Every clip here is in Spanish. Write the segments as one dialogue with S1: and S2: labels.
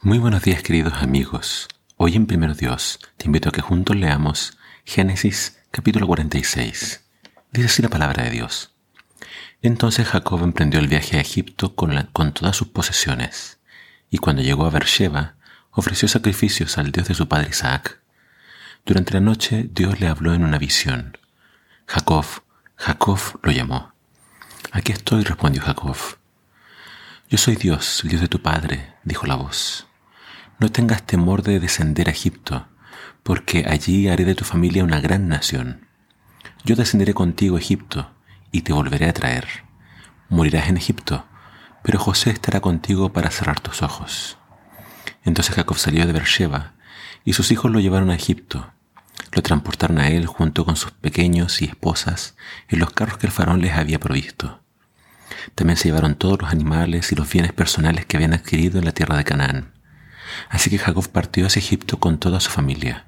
S1: Muy buenos días queridos amigos. Hoy en Primero Dios te invito a que juntos leamos Génesis capítulo 46. Dice así la palabra de Dios. Entonces Jacob emprendió el viaje a Egipto con, todas sus posesiones, y cuando llegó a Beersheba, ofreció sacrificios al Dios de su padre Isaac. Durante la noche Dios le habló en una visión. Jacob, Jacob lo llamó. Aquí estoy, respondió Jacob. Yo soy Dios, el Dios de tu padre, dijo la voz. No tengas temor de descender a Egipto, porque allí haré de tu familia una gran nación. Yo descenderé contigo a Egipto y te volveré a traer. Morirás en Egipto, pero José estará contigo para cerrar tus ojos. Entonces Jacob salió de Beersheba y sus hijos lo llevaron a Egipto. Lo transportaron a él junto con sus pequeños y esposas en los carros que el faraón les había provisto. También se llevaron todos los animales y los bienes personales que habían adquirido en la tierra de Canaán. Así que Jacob partió hacia Egipto con toda su familia,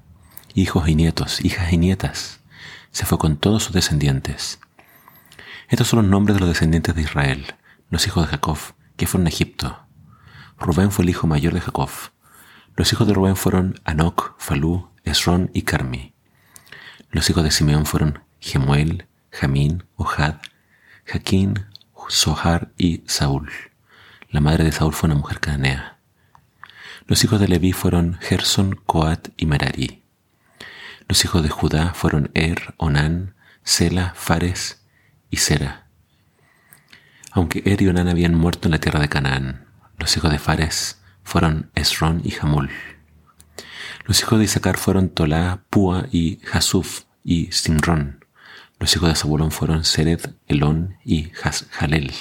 S1: hijos y nietos, hijas y nietas. Se fue con todos sus descendientes. Estos son los nombres de los descendientes de Israel, los hijos de Jacob, que fueron a Egipto. Rubén fue el hijo mayor de Jacob. Los hijos de Rubén fueron Anoc, Falú, Esrón y Carmi. Los hijos de Simeón fueron Gemuel, Jamín, Ohad, Jaquín, Sohar y Saúl. La madre de Saúl fue una mujer cananea. Los hijos de Leví fueron Gerson, Coat y Merari. Los hijos de Judá fueron Er, Onán, Sela, Fares y Sera. Aunque Er y Onán habían muerto en la tierra de Canaán, los hijos de Fares fueron Esrón y Jamul. Los hijos de Isaacar fueron Tolá, Púa y Jasuf y Simrón. Los hijos de Zabulón fueron Sered, Elón y Jalel.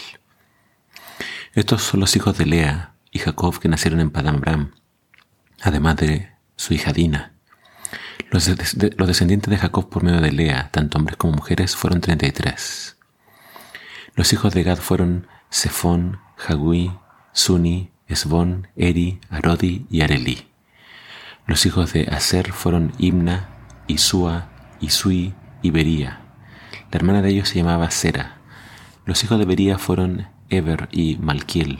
S1: Estos son los hijos de Lea y Jacob que nacieron en Padam además de su hija Dina. Los, descendientes de Jacob por medio de Lea, tanto hombres como mujeres, fueron 33. Los hijos de Gad fueron Sefón, Hagui, Suni, Esbón, Eri, Arodi y Areli. Los hijos de Aser fueron Imna, Isua, Isui y Bería. La hermana de ellos se llamaba Sera. Los hijos de Bería fueron Eber y Malquiel.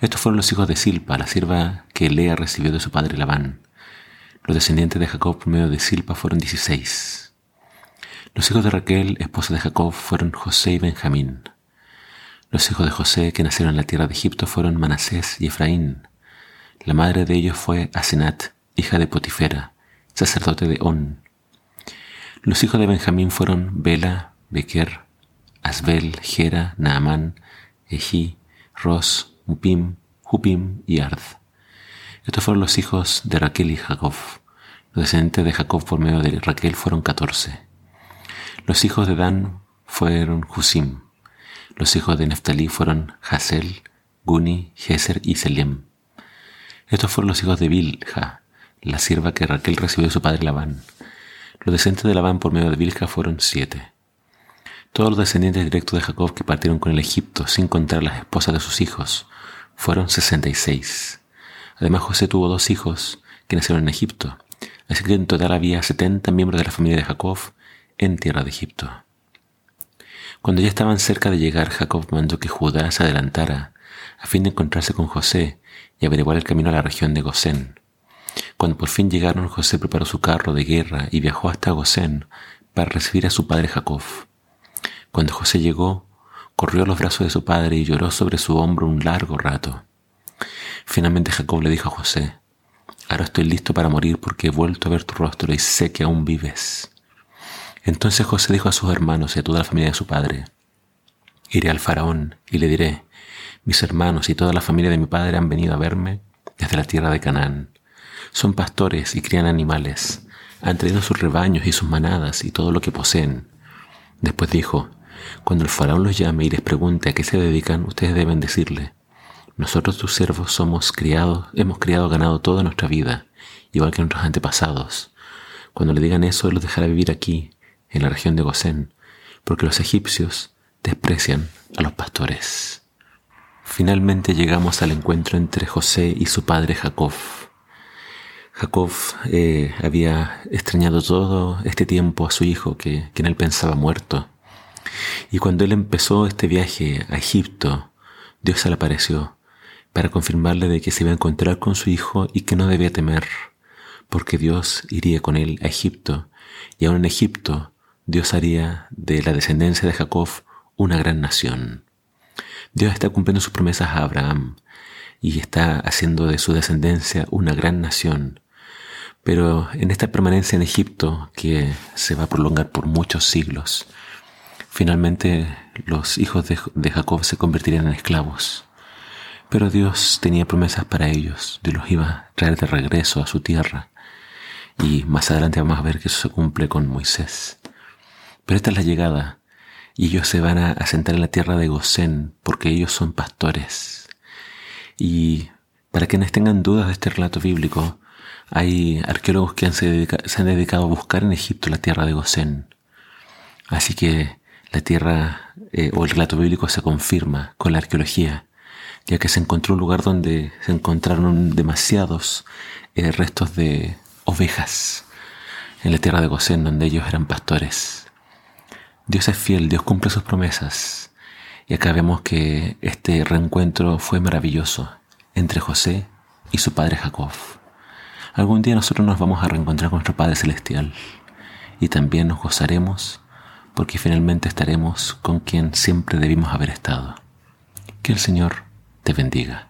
S1: Estos fueron los hijos de Silpa, la sierva que Lea recibió de su padre Labán. Los descendientes de Jacob por medio de Silpa fueron dieciséis. Los hijos de Raquel, esposa de Jacob, fueron José y Benjamín. Los hijos de José que nacieron en la tierra de Egipto fueron Manasés y Efraín. La madre de ellos fue Asenat, hija de Potifera, sacerdote de On. Los hijos de Benjamín fueron Bela, Bequer, Asbel, Gera, Naamán, Eji, Ros, Upim, Hupim y Ard. Estos fueron los hijos de Raquel y Jacob. Los descendientes de Jacob por medio de Raquel fueron catorce. Los hijos de Dan fueron Husim. Los hijos de Neftalí fueron Hasel, Guni, Geser y Selem. Estos fueron los hijos de Bilha, la sierva que Raquel recibió de su padre Labán. Los descendientes de Labán por medio de Bilha fueron siete. Todos los descendientes directos de Jacob que partieron con el Egipto sin contar las esposas de sus hijos fueron sesenta y seis. Además José tuvo dos hijos que nacieron en Egipto, así que en total había setenta miembros de la familia de Jacob en tierra de Egipto. Cuando ya estaban cerca de llegar, Jacob mandó que Judá se adelantara a fin de encontrarse con José y averiguar el camino a la región de Gosén. Cuando por fin llegaron, José preparó su carro de guerra y viajó hasta Gosén para recibir a su padre Jacob. Cuando José llegó, corrió a los brazos de su padre y lloró sobre su hombro un largo rato. Finalmente Jacob le dijo a José, Ahora estoy listo para morir porque he vuelto a ver tu rostro y sé que aún vives. Entonces José dijo a sus hermanos y a toda la familia de su padre, Iré al faraón y le diré, mis hermanos y toda la familia de mi padre han venido a verme desde la tierra de Canaán. Son pastores y crían animales, han traído sus rebaños y sus manadas y todo lo que poseen. Después dijo, cuando el faraón los llame y les pregunte a qué se dedican, ustedes deben decirle, nosotros tus siervos somos criados, hemos criado ganado toda nuestra vida, igual que nuestros antepasados. Cuando le digan eso, los dejará vivir aquí, en la región de Gosén, porque los egipcios desprecian a los pastores. Finalmente llegamos al encuentro entre José y su padre Jacob. Jacob eh, había extrañado todo este tiempo a su hijo, que, que en él pensaba muerto. Y cuando él empezó este viaje a Egipto, Dios se le apareció, para confirmarle de que se iba a encontrar con su hijo y que no debía temer, porque Dios iría con él a Egipto, y aún en Egipto Dios haría de la descendencia de Jacob una gran nación. Dios está cumpliendo sus promesas a Abraham y está haciendo de su descendencia una gran nación. Pero en esta permanencia en Egipto, que se va a prolongar por muchos siglos, finalmente los hijos de, Jacob se convertirían en esclavos. Pero Dios tenía promesas para ellos, Dios los iba a traer de regreso a su tierra. Y más adelante vamos a ver que eso se cumple con Moisés. Pero esta es la llegada, y ellos se van a asentar en la tierra de Gosén, porque ellos son pastores. Y para quienes tengan dudas de este relato bíblico, hay arqueólogos que se, han dedicado a buscar en Egipto la tierra de Gosén. Así que la tierra eh, o el relato bíblico se confirma con la arqueología ya que se encontró un lugar donde se encontraron demasiados eh, restos de ovejas en la tierra de Gosén, donde ellos eran pastores. Dios es fiel, Dios cumple sus promesas. Y acá vemos que este reencuentro fue maravilloso entre José y su padre Jacob. Algún día nosotros nos vamos a reencontrar con nuestro Padre Celestial y también nos gozaremos porque finalmente estaremos con quien siempre debimos haber estado. Que el Señor te bendiga.